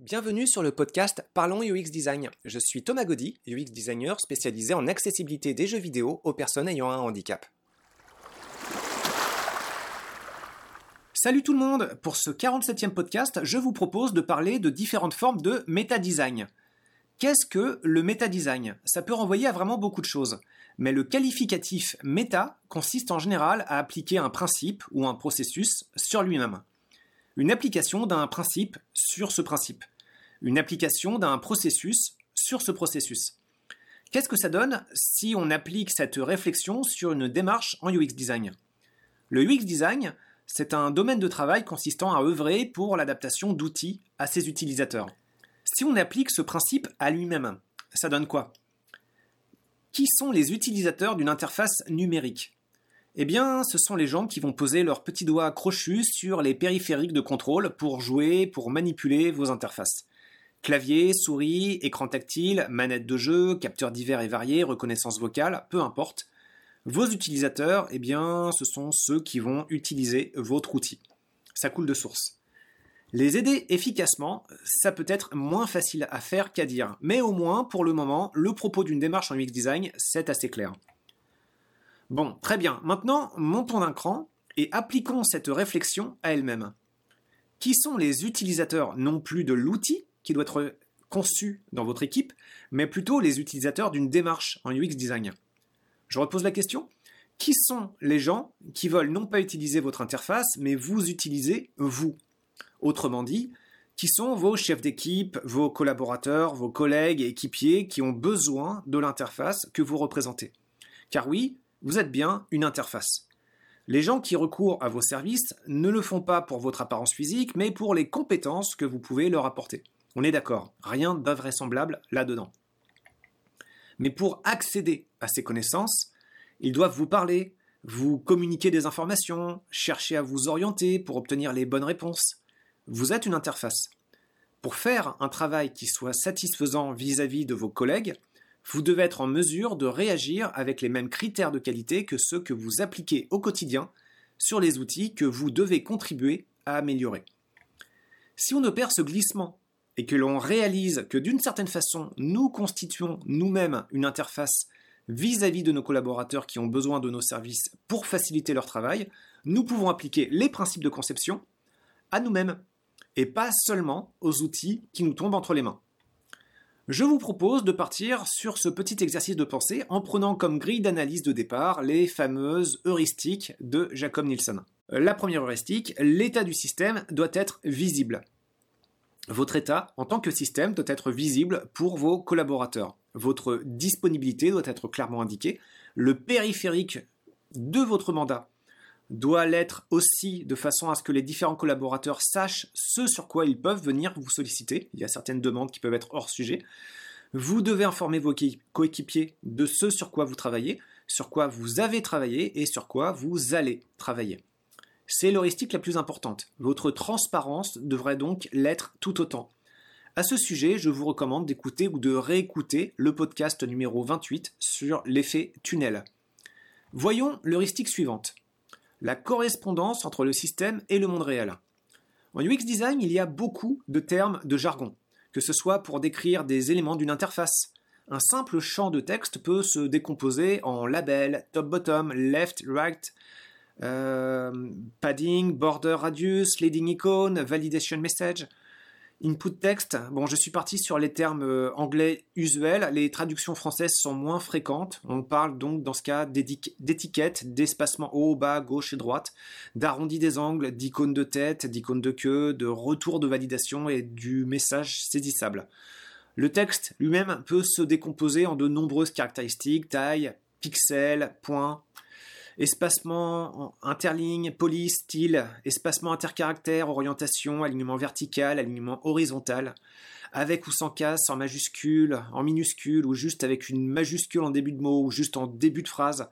Bienvenue sur le podcast Parlons UX Design. Je suis Thomas Gaudy, UX designer spécialisé en accessibilité des jeux vidéo aux personnes ayant un handicap. Salut tout le monde Pour ce 47e podcast, je vous propose de parler de différentes formes de méta-design. Qu'est-ce que le méta-design Ça peut renvoyer à vraiment beaucoup de choses. Mais le qualificatif méta consiste en général à appliquer un principe ou un processus sur lui-même. Une application d'un principe sur ce principe. Une application d'un processus sur ce processus. Qu'est-ce que ça donne si on applique cette réflexion sur une démarche en UX design? Le UX design, c'est un domaine de travail consistant à œuvrer pour l'adaptation d'outils à ses utilisateurs. Si on applique ce principe à lui-même, ça donne quoi? Qui sont les utilisateurs d'une interface numérique? Eh bien, ce sont les gens qui vont poser leurs petits doigts crochus sur les périphériques de contrôle pour jouer, pour manipuler vos interfaces. Clavier, souris, écran tactile, manette de jeu, capteurs divers et variés, reconnaissance vocale, peu importe. Vos utilisateurs, eh bien, ce sont ceux qui vont utiliser votre outil. Ça coule de source. Les aider efficacement, ça peut être moins facile à faire qu'à dire, mais au moins, pour le moment, le propos d'une démarche en UX design, c'est assez clair. Bon, très bien. Maintenant, montons d'un cran et appliquons cette réflexion à elle-même. Qui sont les utilisateurs non plus de l'outil qui doit être conçu dans votre équipe, mais plutôt les utilisateurs d'une démarche en UX design? Je repose la question. Qui sont les gens qui veulent non pas utiliser votre interface, mais vous utiliser vous? Autrement dit, qui sont vos chefs d'équipe, vos collaborateurs, vos collègues et équipiers qui ont besoin de l'interface que vous représentez? Car oui, vous êtes bien une interface. Les gens qui recourent à vos services ne le font pas pour votre apparence physique, mais pour les compétences que vous pouvez leur apporter. On est d'accord, rien d'invraisemblable là-dedans. Mais pour accéder à ces connaissances, ils doivent vous parler, vous communiquer des informations, chercher à vous orienter pour obtenir les bonnes réponses. Vous êtes une interface. Pour faire un travail qui soit satisfaisant vis-à-vis de vos collègues, vous devez être en mesure de réagir avec les mêmes critères de qualité que ceux que vous appliquez au quotidien sur les outils que vous devez contribuer à améliorer. Si on opère ce glissement et que l'on réalise que d'une certaine façon, nous constituons nous-mêmes une interface vis-à-vis de nos collaborateurs qui ont besoin de nos services pour faciliter leur travail, nous pouvons appliquer les principes de conception à nous-mêmes et pas seulement aux outils qui nous tombent entre les mains. Je vous propose de partir sur ce petit exercice de pensée en prenant comme grille d'analyse de départ les fameuses heuristiques de Jacob Nielsen. La première heuristique, l'état du système doit être visible. Votre état en tant que système doit être visible pour vos collaborateurs. Votre disponibilité doit être clairement indiquée. Le périphérique de votre mandat doit l'être aussi de façon à ce que les différents collaborateurs sachent ce sur quoi ils peuvent venir vous solliciter. Il y a certaines demandes qui peuvent être hors sujet. Vous devez informer vos coéquipiers de ce sur quoi vous travaillez, sur quoi vous avez travaillé et sur quoi vous allez travailler. C'est l'heuristique la plus importante. Votre transparence devrait donc l'être tout autant. À ce sujet, je vous recommande d'écouter ou de réécouter le podcast numéro 28 sur l'effet tunnel. Voyons l'heuristique suivante la correspondance entre le système et le monde réel. En UX design, il y a beaucoup de termes de jargon, que ce soit pour décrire des éléments d'une interface. Un simple champ de texte peut se décomposer en label, top-bottom, left, right, euh, padding, border radius, leading icon, validation message. Input text, je suis parti sur les termes euh, anglais usuels. Les traductions françaises sont moins fréquentes. On parle donc dans ce cas d'étiquettes, d'espacement haut, bas, gauche et droite, d'arrondi des angles, d'icônes de tête, d'icônes de queue, de retour de validation et du message saisissable. Le texte lui-même peut se décomposer en de nombreuses caractéristiques, taille, pixels, points, espacement interligne, police, style, espacement intercaractère, orientation, alignement vertical, alignement horizontal, avec ou sans casse, en majuscule, en minuscule, ou juste avec une majuscule en début de mot, ou juste en début de phrase.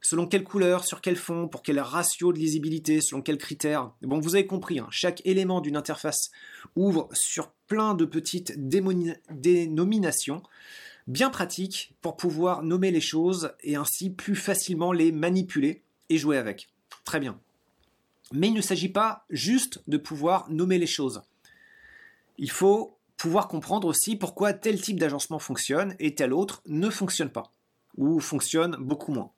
Selon quelle couleur, sur quel fond, pour quel ratio de lisibilité, selon quels critères. Bon, vous avez compris, hein, chaque élément d'une interface ouvre sur plein de petites dénominations bien pratique pour pouvoir nommer les choses et ainsi plus facilement les manipuler et jouer avec. Très bien. Mais il ne s'agit pas juste de pouvoir nommer les choses. Il faut pouvoir comprendre aussi pourquoi tel type d'agencement fonctionne et tel autre ne fonctionne pas, ou fonctionne beaucoup moins.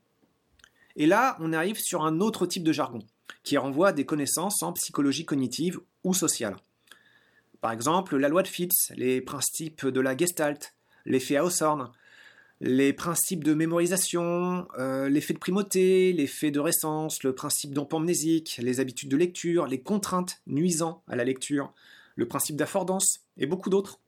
Et là, on arrive sur un autre type de jargon, qui renvoie à des connaissances en psychologie cognitive ou sociale. Par exemple, la loi de Fitz, les principes de la Gestalt, l'effet Hawthorne, les principes de mémorisation, euh, l'effet de primauté, l'effet de récence, le principe d'empamnésique, les habitudes de lecture, les contraintes nuisant à la lecture, le principe d'affordance et beaucoup d'autres.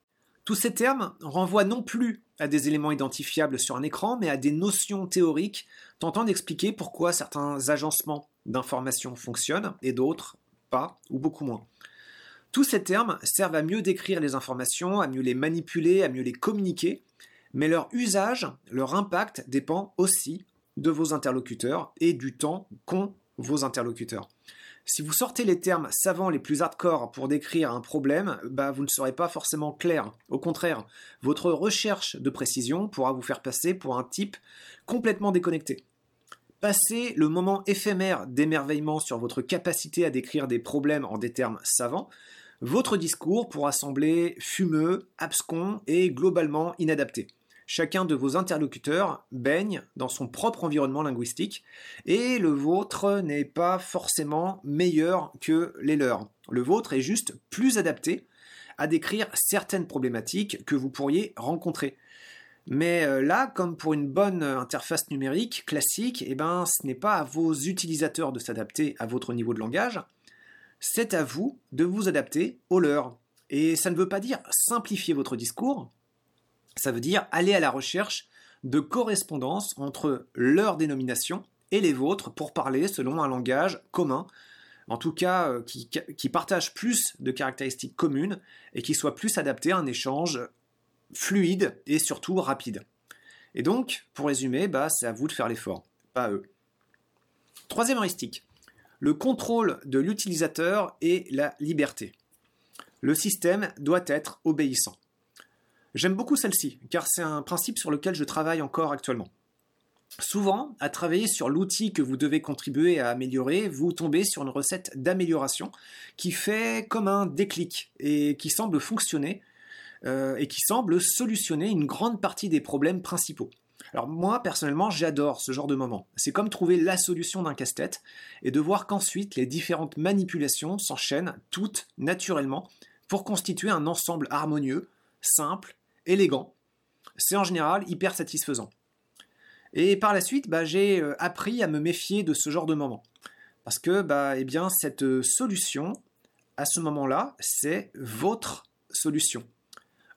Tous ces termes renvoient non plus à des éléments identifiables sur un écran, mais à des notions théoriques tentant d'expliquer pourquoi certains agencements d'informations fonctionnent et d'autres pas ou beaucoup moins. Tous ces termes servent à mieux décrire les informations, à mieux les manipuler, à mieux les communiquer, mais leur usage, leur impact dépend aussi de vos interlocuteurs et du temps qu'ont vos interlocuteurs. Si vous sortez les termes savants les plus hardcore pour décrire un problème, bah vous ne serez pas forcément clair. Au contraire, votre recherche de précision pourra vous faire passer pour un type complètement déconnecté. Passez le moment éphémère d'émerveillement sur votre capacité à décrire des problèmes en des termes savants, votre discours pourra sembler fumeux, abscon et globalement inadapté. Chacun de vos interlocuteurs baigne dans son propre environnement linguistique et le vôtre n'est pas forcément meilleur que les leurs. Le vôtre est juste plus adapté à décrire certaines problématiques que vous pourriez rencontrer. Mais euh, là, comme pour une bonne interface numérique classique, eh ben, ce n'est pas à vos utilisateurs de s'adapter à votre niveau de langage, c'est à vous de vous adapter au leur. Et ça ne veut pas dire simplifier votre discours, ça veut dire aller à la recherche de correspondance entre leurs dénominations et les vôtres pour parler selon un langage commun, en tout cas euh, qui, partage plus de caractéristiques communes et qui soit plus adapté à un échange fluide et surtout rapide. Et donc, pour résumer, bah, c'est à vous de faire l'effort, pas à eux. Troisième heuristique, le contrôle de l'utilisateur et la liberté. Le système doit être obéissant. J'aime beaucoup celle-ci, car c'est un principe sur lequel je travaille encore actuellement. Souvent, à travailler sur l'outil que vous devez contribuer à améliorer, vous tombez sur une recette d'amélioration qui fait comme un déclic et qui semble fonctionner euh, et qui semble solutionner une grande partie des problèmes principaux. Alors moi, personnellement, j'adore ce genre de moment. C'est comme trouver la solution d'un casse-tête et de voir qu'ensuite les différentes manipulations s'enchaînent toutes naturellement pour constituer un ensemble harmonieux, simple élégant. C'est en général hyper satisfaisant. Et par la suite, bah, j'ai euh, appris à me méfier de ce genre de moment. Parce que bah, eh bien, cette euh, solution, à ce moment-là, c'est votre solution.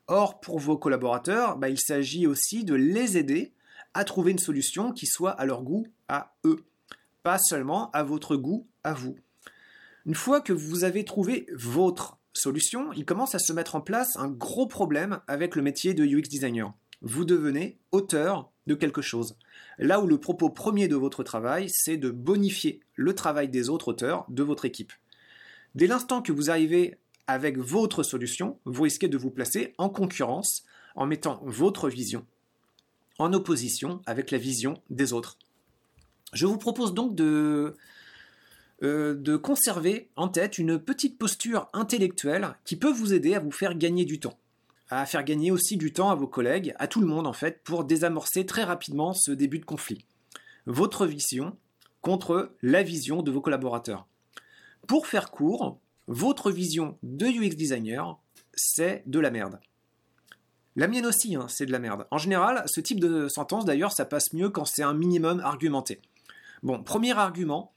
Or, pour vos collaborateurs, bah, il s'agit aussi de les aider à trouver une solution qui soit à leur goût à eux, pas seulement à votre goût à vous. Une fois que vous avez trouvé votre solution, il commence à se mettre en place un gros problème avec le métier de UX designer. Vous devenez auteur de quelque chose. Là où le propos premier de votre travail, c'est de bonifier le travail des autres auteurs de votre équipe. Dès l'instant que vous arrivez avec votre solution, vous risquez de vous placer en concurrence en mettant votre vision en opposition avec la vision des autres. Je vous propose donc de euh, de conserver en tête une petite posture intellectuelle qui peut vous aider à vous faire gagner du temps, à faire gagner aussi du temps à vos collègues, à tout le monde en fait, pour désamorcer très rapidement ce début de conflit. Votre vision contre la vision de vos collaborateurs. Pour faire court, votre vision de UX designer, c'est de la merde. La mienne aussi, hein, c'est de la merde. En général, ce type de sentence, d'ailleurs, ça passe mieux quand c'est un minimum argumenté. Bon, premier argument,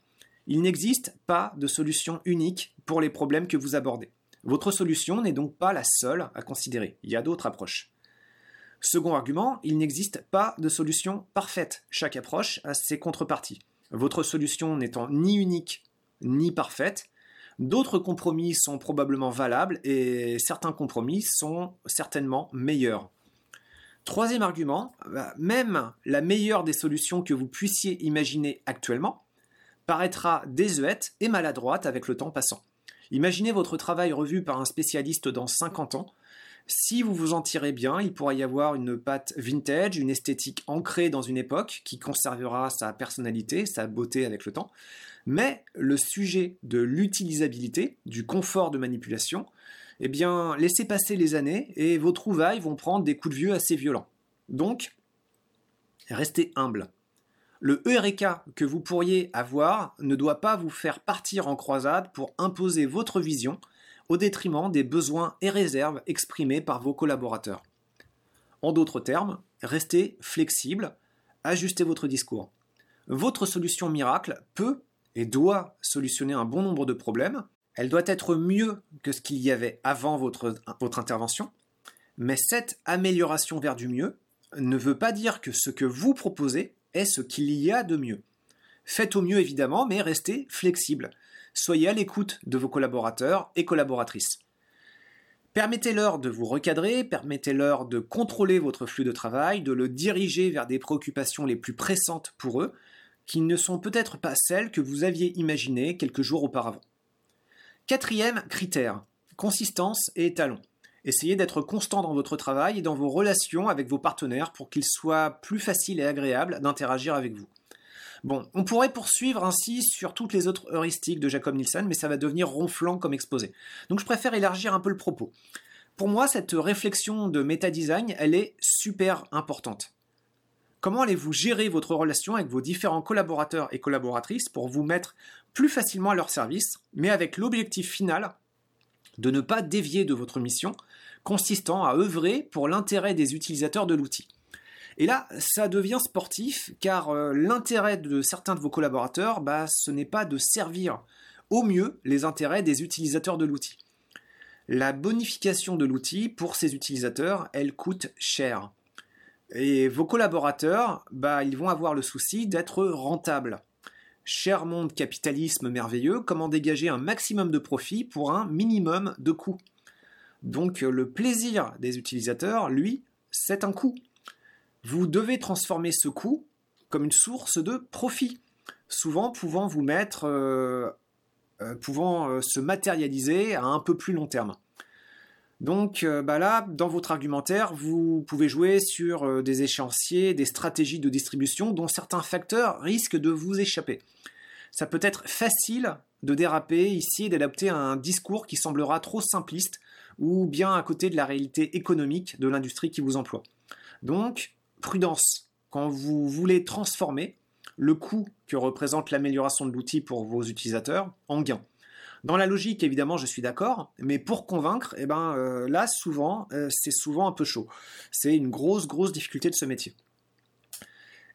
il n'existe pas de solution unique pour les problèmes que vous abordez. Votre solution n'est donc pas la seule à considérer. Il y a d'autres approches. Second argument, il n'existe pas de solution parfaite. Chaque approche a ses contreparties. Votre solution n'étant ni unique ni parfaite, d'autres compromis sont probablement valables et certains compromis sont certainement meilleurs. Troisième argument, bah, même la meilleure des solutions que vous puissiez imaginer actuellement paraîtra désuète et maladroite avec le temps passant. Imaginez votre travail revu par un spécialiste dans 50 ans. Si vous vous en tirez bien, il pourra y avoir une patte vintage, une esthétique ancrée dans une époque qui conservera sa personnalité, sa beauté avec le temps. Mais le sujet de l'utilisabilité, du confort de manipulation, eh bien, laissez passer les années et vos trouvailles vont prendre des coups de vieux assez violents. Donc, restez humble. Le Eureka que vous pourriez avoir ne doit pas vous faire partir en croisade pour imposer votre vision au détriment des besoins et réserves exprimés par vos collaborateurs. En d'autres termes, restez flexible, ajustez votre discours. Votre solution miracle peut et doit solutionner un bon nombre de problèmes. Elle doit être mieux que ce qu'il y avait avant votre, votre intervention. Mais cette amélioration vers du mieux ne veut pas dire que ce que vous proposez est ce qu'il y a de mieux. Faites au mieux évidemment, mais restez flexible. Soyez à l'écoute de vos collaborateurs et collaboratrices. Permettez-leur de vous recadrer, permettez-leur de contrôler votre flux de travail, de le diriger vers des préoccupations les plus pressantes pour eux, qui ne sont peut-être pas celles que vous aviez imaginées quelques jours auparavant. Quatrième critère, consistance et talon. Essayez d'être constant dans votre travail et dans vos relations avec vos partenaires pour qu'il soit plus facile et agréable d'interagir avec vous. Bon, on pourrait poursuivre ainsi sur toutes les autres heuristiques de Jacob Nielsen, mais ça va devenir ronflant comme exposé. Donc je préfère élargir un peu le propos. Pour moi, cette réflexion de méta-design, elle est super importante. Comment allez-vous gérer votre relation avec vos différents collaborateurs et collaboratrices pour vous mettre plus facilement à leur service, mais avec l'objectif final de ne pas dévier de votre mission consistant à œuvrer pour l'intérêt des utilisateurs de l'outil? Et là, ça devient sportif, car euh, l'intérêt de certains de vos collaborateurs, bah, ce n'est pas de servir au mieux les intérêts des utilisateurs de l'outil. La bonification de l'outil pour ces utilisateurs, elle coûte cher. Et vos collaborateurs, bah, ils vont avoir le souci d'être rentables. Cher monde capitalisme merveilleux, comment dégager un maximum de profit pour un minimum de coûts? Donc euh, le plaisir des utilisateurs, lui, c'est un coût. Vous devez transformer ce coût comme une source de profit, souvent pouvant vous mettre, euh, euh, pouvant se matérialiser à un peu plus long terme. Donc bah là, dans votre argumentaire, vous pouvez jouer sur des échéanciers, des stratégies de distribution dont certains facteurs risquent de vous échapper. Ça peut être facile de déraper ici et d'adapter un discours qui semblera trop simpliste ou bien à côté de la réalité économique de l'industrie qui vous emploie. Donc, prudence. Quand vous voulez transformer le coût que représente l'amélioration de l'outil pour vos utilisateurs en gain. Dans la logique, évidemment, je suis d'accord, mais pour convaincre, eh ben, euh, là, souvent, euh, c'est souvent un peu chaud. C'est une grosse, grosse difficulté de ce métier.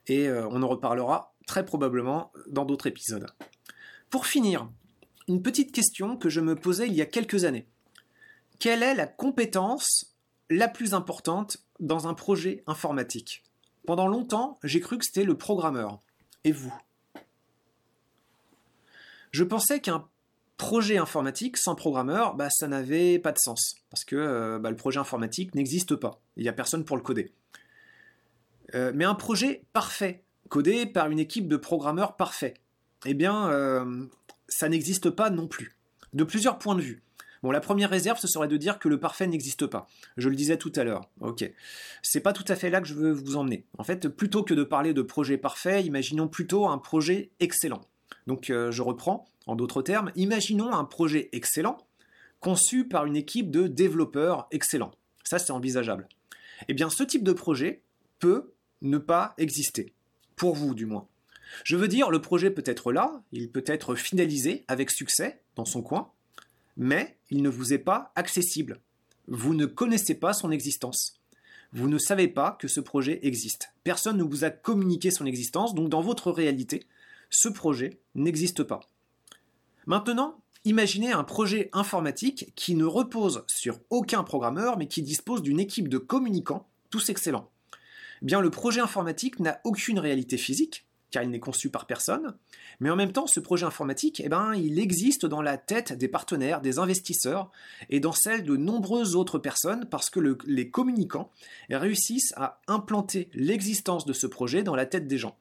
Et euh, on en reparlera très probablement dans d'autres épisodes. Pour finir, une petite question que je me posais il y a quelques années. Quelle est la compétence la plus importante dans un projet informatique? Pendant longtemps, j'ai cru que c'était le programmeur. Et vous? Je pensais qu'un projet informatique sans programmeur, bah, ça n'avait pas de sens. Parce que euh, bah, le projet informatique n'existe pas. Il n'y a personne pour le coder. Euh, mais un projet parfait, codé par une équipe de programmeurs parfaits, eh bien, euh, ça n'existe pas non plus. De plusieurs points de vue. Bon, la première réserve, ce serait de dire que le parfait n'existe pas. Je le disais tout à l'heure. Ok. C'est pas tout à fait là que je veux vous emmener. En fait, plutôt que de parler de projet parfait, imaginons plutôt un projet excellent. Donc, euh, je reprends. En d'autres termes, imaginons un projet excellent conçu par une équipe de développeurs excellents. Ça, c'est envisageable. Eh bien, ce type de projet peut ne pas exister. Pour vous, du moins. Je veux dire, le projet peut être là, il peut être finalisé avec succès dans son coin, mais il ne vous est pas accessible. Vous ne connaissez pas son existence. Vous ne savez pas que ce projet existe. Personne ne vous a communiqué son existence, donc dans votre réalité, ce projet n'existe pas. Maintenant, imaginez un projet informatique qui ne repose sur aucun programmeur, mais qui dispose d'une équipe de communicants, tous excellents. Eh bien, le projet informatique n'a aucune réalité physique, car il n'est conçu par personne. Mais en même temps, ce projet informatique, eh ben, il existe dans la tête des partenaires, des investisseurs, et dans celle de nombreuses autres personnes, parce que les communicants réussissent à implanter l'existence de ce projet dans la tête des gens.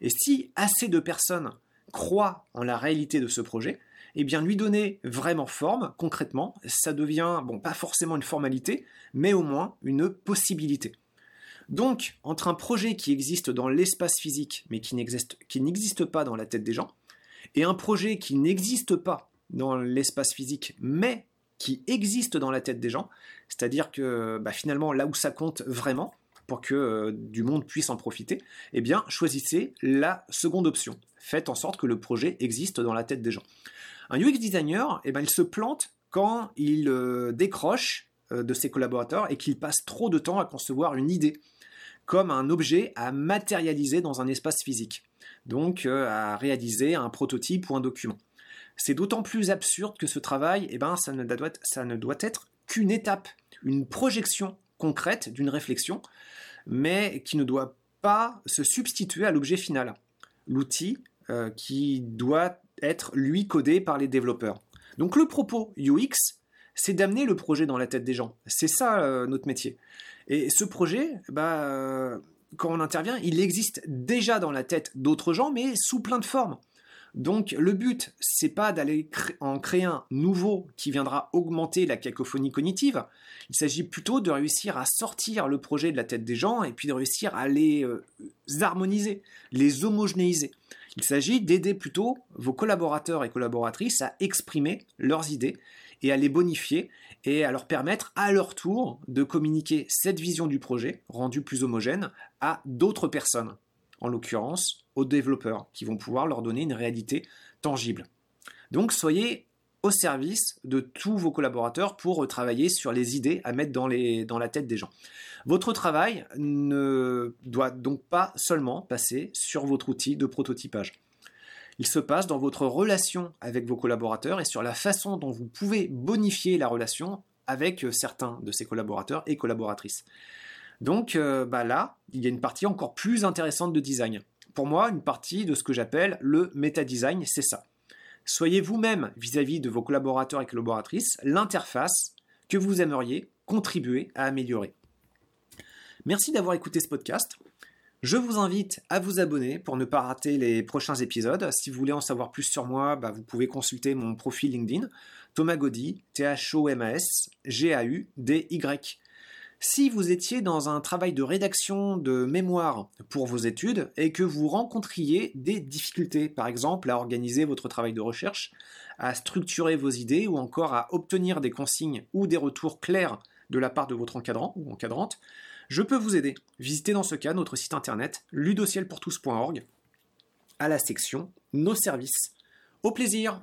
Et si assez de personnes croient en la réalité de ce projet, eh bien lui donner vraiment forme, concrètement, ça devient, bon, pas forcément une formalité, mais au moins une possibilité. Donc, entre un projet qui existe dans l'espace physique, mais qui n'existe pas dans la tête des gens, et un projet qui n'existe pas dans l'espace physique, mais qui existe dans la tête des gens, c'est-à-dire que bah, finalement là où ça compte vraiment, pour que euh, du monde puisse en profiter, eh bien choisissez la seconde option. Faites en sorte que le projet existe dans la tête des gens. Un UX designer, eh ben, il se plante quand il euh, décroche euh, de ses collaborateurs et qu'il passe trop de temps à concevoir une idée, comme un objet à matérialiser dans un espace physique, donc à réaliser un prototype ou un document. C'est d'autant plus absurde que ce travail, eh ben, ça ne doit être qu'une étape, une projection concrète d'une réflexion, mais qui ne doit pas se substituer à l'objet final, l'outil euh, qui doit être lui codé par les développeurs. Donc le propos UX, c'est d'amener le projet dans la tête des gens. C'est ça euh, notre métier. Et ce projet, bah, euh, quand on intervient, il existe déjà dans la tête d'autres gens, mais sous plein de formes. Donc le but, c'est pas d'aller en créer un nouveau qui viendra augmenter la cacophonie cognitive. Il s'agit plutôt de réussir à sortir le projet de la tête des gens et puis de réussir à les euh, harmoniser, les homogénéiser. Il s'agit d'aider plutôt vos collaborateurs et collaboratrices à exprimer leurs idées et à les bonifier et à leur permettre à leur tour de communiquer cette vision du projet rendue plus homogène à d'autres personnes en l'occurrence aux développeurs, qui vont pouvoir leur donner une réalité tangible. Donc soyez au service de tous vos collaborateurs pour travailler sur les idées à mettre dans, dans la tête des gens. Votre travail ne doit donc pas seulement passer sur votre outil de prototypage. Il se passe dans votre relation avec vos collaborateurs et sur la façon dont vous pouvez bonifier la relation avec certains de ces collaborateurs et collaboratrices. Donc euh, bah là, il y a une partie encore plus intéressante de design. Pour moi, une partie de ce que j'appelle le méta-design, c'est ça. Soyez vous-même vis-à-vis de vos collaborateurs et collaboratrices l'interface que vous aimeriez contribuer à améliorer. Merci d'avoir écouté ce podcast. Je vous invite à vous abonner pour ne pas rater les prochains épisodes. Si vous voulez en savoir plus sur moi, bah, vous pouvez consulter mon profil LinkedIn, Thomas Gaudy, T-H-O-M-A-S, G-A-U-D-Y. Si vous étiez dans un travail de rédaction de mémoire pour vos études et que vous rencontriez des difficultés, par exemple à organiser votre travail de recherche, à structurer vos idées ou encore à obtenir des consignes ou des retours clairs de la part de votre encadrant ou encadrante, je peux vous aider. Visitez dans ce cas notre site internet ludocielpourtous.org à la section Nos services. Au plaisir